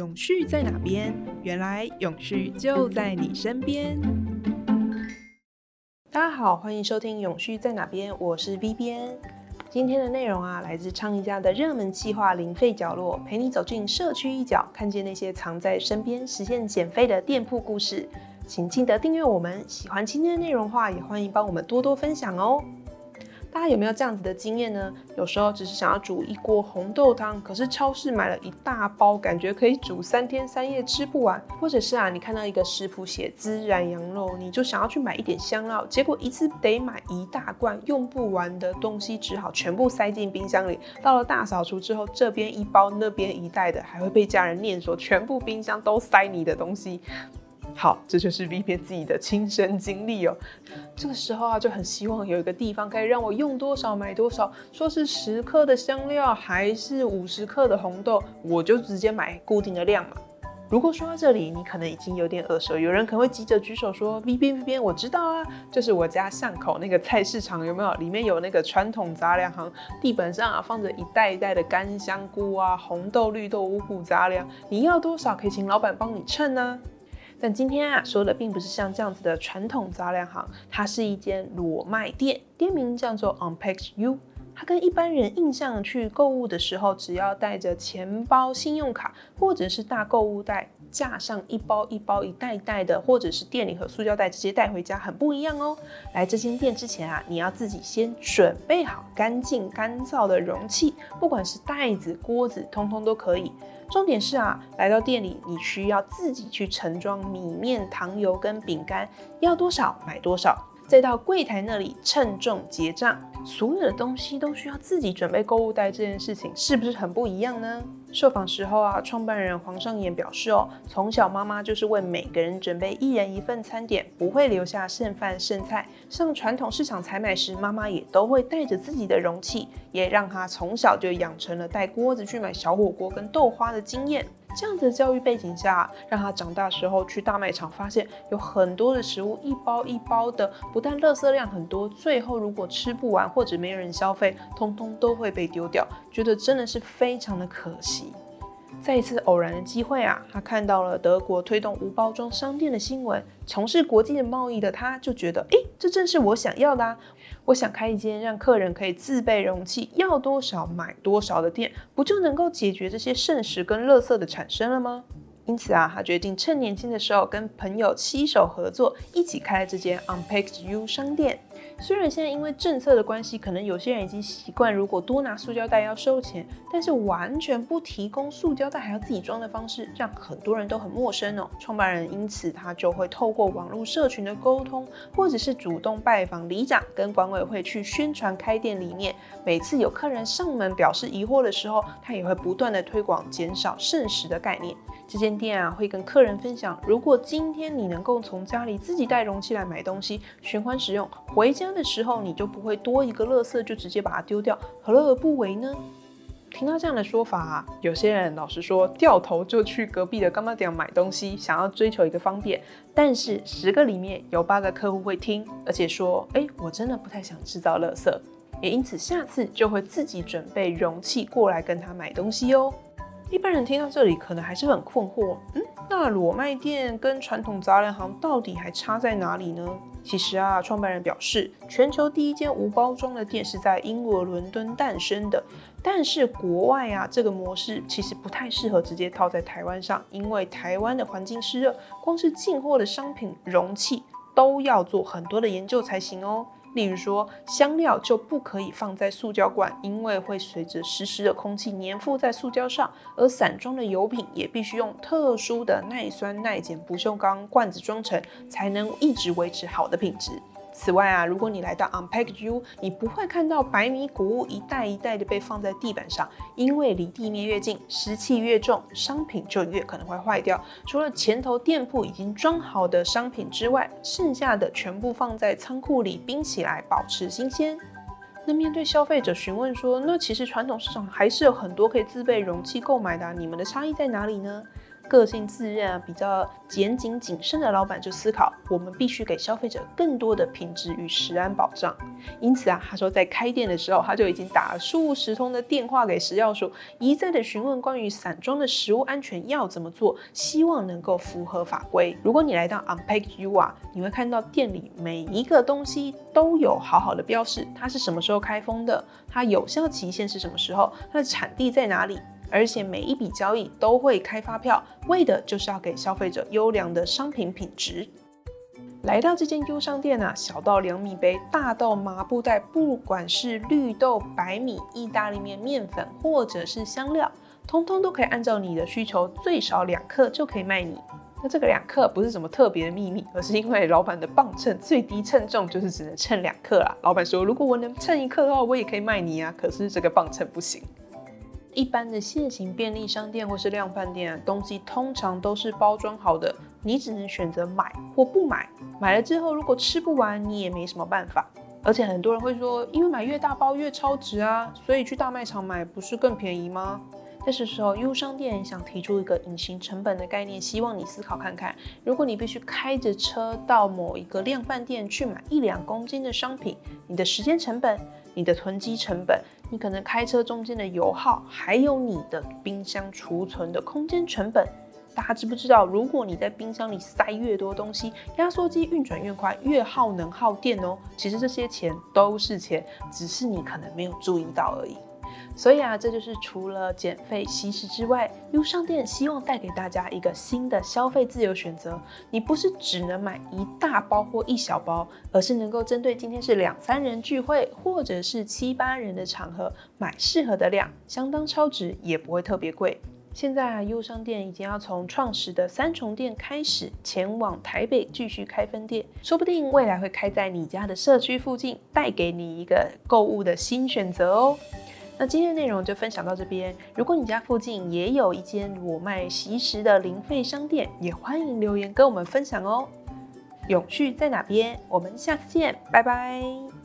永续在哪边？原来永续就在你身边。大家好，欢迎收听《永续在哪边》，我是 V 边。今天的内容啊，来自倡议家的热门计划“零废角落”，陪你走进社区一角，看见那些藏在身边、实现减肥的店铺故事。请记得订阅我们，喜欢今天的内容的话，也欢迎帮我们多多分享哦。大家有没有这样子的经验呢？有时候只是想要煮一锅红豆汤，可是超市买了一大包，感觉可以煮三天三夜吃不完。或者是啊，你看到一个食谱写孜然羊肉，你就想要去买一点香料，结果一次得买一大罐，用不完的东西只好全部塞进冰箱里。到了大扫除之后，这边一包，那边一袋的，还会被家人念说全部冰箱都塞你的东西。好，这就是 V 片自己的亲身经历哦。这个时候啊，就很希望有一个地方可以让我用多少买多少，说是十克的香料还是五十克的红豆，我就直接买固定的量嘛。如果说到这里，你可能已经有点耳熟，有人可能会急着举手说：“V 边 V 边，我知道啊，就是我家巷口那个菜市场有没有？里面有那个传统杂粮行，地板上啊放着一袋一袋的干香菇啊、红豆、绿豆、五谷杂粮，你要多少可以请老板帮你称呢？”但今天啊，说的并不是像这样子的传统杂粮行，它是一间裸卖店，店名叫做 Unpacked You。它跟一般人印象去购物的时候，只要带着钱包、信用卡或者是大购物袋，架上一包一包、一袋一袋的，或者是店里和塑胶袋直接带回家，很不一样哦。来这间店之前啊，你要自己先准备好干净干燥的容器，不管是袋子、锅子，通通都可以。重点是啊，来到店里，你需要自己去盛装米面、糖油跟饼干，要多少买多少，再到柜台那里称重结账。所有的东西都需要自己准备购物袋，这件事情是不是很不一样呢？受访时候啊，创办人黄尚言表示哦，从小妈妈就是为每个人准备一人一份餐点，不会留下剩饭剩菜。上传统市场采买时，妈妈也都会带着自己的容器，也让他从小就养成了带锅子去买小火锅跟豆花的经验。这样子的教育背景下，让他长大时候去大卖场，发现有很多的食物一包一包的，不但垃圾量很多，最后如果吃不完或者没人消费，通通都会被丢掉，觉得真的是非常的可惜。在一次偶然的机会啊，他看到了德国推动无包装商店的新闻。从事国际的贸易的他，就觉得，哎，这正是我想要的啊。我想开一间让客人可以自备容器，要多少买多少的店，不就能够解决这些剩食跟垃圾的产生了吗？因此啊，他决定趁年轻的时候跟朋友七手合作，一起开了这间 Unpacked You 商店。虽然现在因为政策的关系，可能有些人已经习惯，如果多拿塑胶袋要收钱，但是完全不提供塑胶袋还要自己装的方式，让很多人都很陌生哦。创办人因此他就会透过网络社群的沟通，或者是主动拜访里长跟管委会去宣传开店理念。每次有客人上门表示疑惑的时候，他也会不断的推广减少剩食的概念。这间店啊，会跟客人分享，如果今天你能够从家里自己带容器来买东西，循环使用，回家的时候你就不会多一个垃圾就直接把它丢掉，何乐而不为呢？听到这样的说法，有些人老实说，掉头就去隔壁的干妈店买东西，想要追求一个方便。但是十个里面有八个客户会听，而且说，哎，我真的不太想制造垃圾，也因此下次就会自己准备容器过来跟他买东西哦。一般人听到这里，可能还是很困惑。嗯，那裸卖店跟传统杂粮行到底还差在哪里呢？其实啊，创办人表示，全球第一间无包装的店是在英国伦敦诞生的。但是国外啊，这个模式其实不太适合直接套在台湾上，因为台湾的环境湿热，光是进货的商品容器都要做很多的研究才行哦。例如说，香料就不可以放在塑胶罐，因为会随着湿湿的空气粘附在塑胶上；而散装的油品也必须用特殊的耐酸耐碱不锈钢罐子装成，才能一直维持好的品质。此外啊，如果你来到 Unpacked You，你不会看到白米谷物一袋一袋的被放在地板上，因为离地面越近，湿气越重，商品就越可能会坏掉。除了前头店铺已经装好的商品之外，剩下的全部放在仓库里冰起来，保持新鲜。那面对消费者询问说，那其实传统市场还是有很多可以自备容器购买的，你们的差异在哪里呢？个性自认啊比较严谨谨慎的老板就思考，我们必须给消费者更多的品质与食安保障。因此啊，他说在开店的时候，他就已经打了数十通的电话给食药署，一再的询问关于散装的食物安全要怎么做，希望能够符合法规。如果你来到 Unpack You 啊，你会看到店里每一个东西都有好好的标示，它是什么时候开封的，它有效期限是什么时候，它的产地在哪里。而且每一笔交易都会开发票，为的就是要给消费者优良的商品品质。来到这间优商店啊，小到两米杯，大到麻布袋，不管是绿豆、白米、意大利面、面粉，或者是香料，通通都可以按照你的需求，最少两克就可以卖你。那这个两克不是什么特别的秘密，而是因为老板的磅秤最低称重就是只能称两克啦。老板说，如果我能称一克的话，我也可以卖你啊。可是这个磅秤不行。一般的现行便利商店或是量贩店，东西通常都是包装好的，你只能选择买或不买。买了之后，如果吃不完，你也没什么办法。而且很多人会说，因为买越大包越超值啊，所以去大卖场买不是更便宜吗？这时候优商店想提出一个隐形成本的概念，希望你思考看看：如果你必须开着车到某一个量贩店去买一两公斤的商品，你的时间成本、你的囤积成本。你可能开车中间的油耗，还有你的冰箱储存的空间成本，大家知不知道？如果你在冰箱里塞越多东西，压缩机运转越快，越耗能耗电哦。其实这些钱都是钱，只是你可能没有注意到而已。所以啊，这就是除了减肥吸食之外，优商店希望带给大家一个新的消费自由选择。你不是只能买一大包或一小包，而是能够针对今天是两三人聚会，或者是七八人的场合，买适合的量，相当超值，也不会特别贵。现在啊，优商店已经要从创始的三重店开始，前往台北继续开分店，说不定未来会开在你家的社区附近，带给你一个购物的新选择哦。那今天的内容就分享到这边。如果你家附近也有一间我卖习食的零费商店，也欢迎留言跟我们分享哦。永续在哪边？我们下次见，拜拜。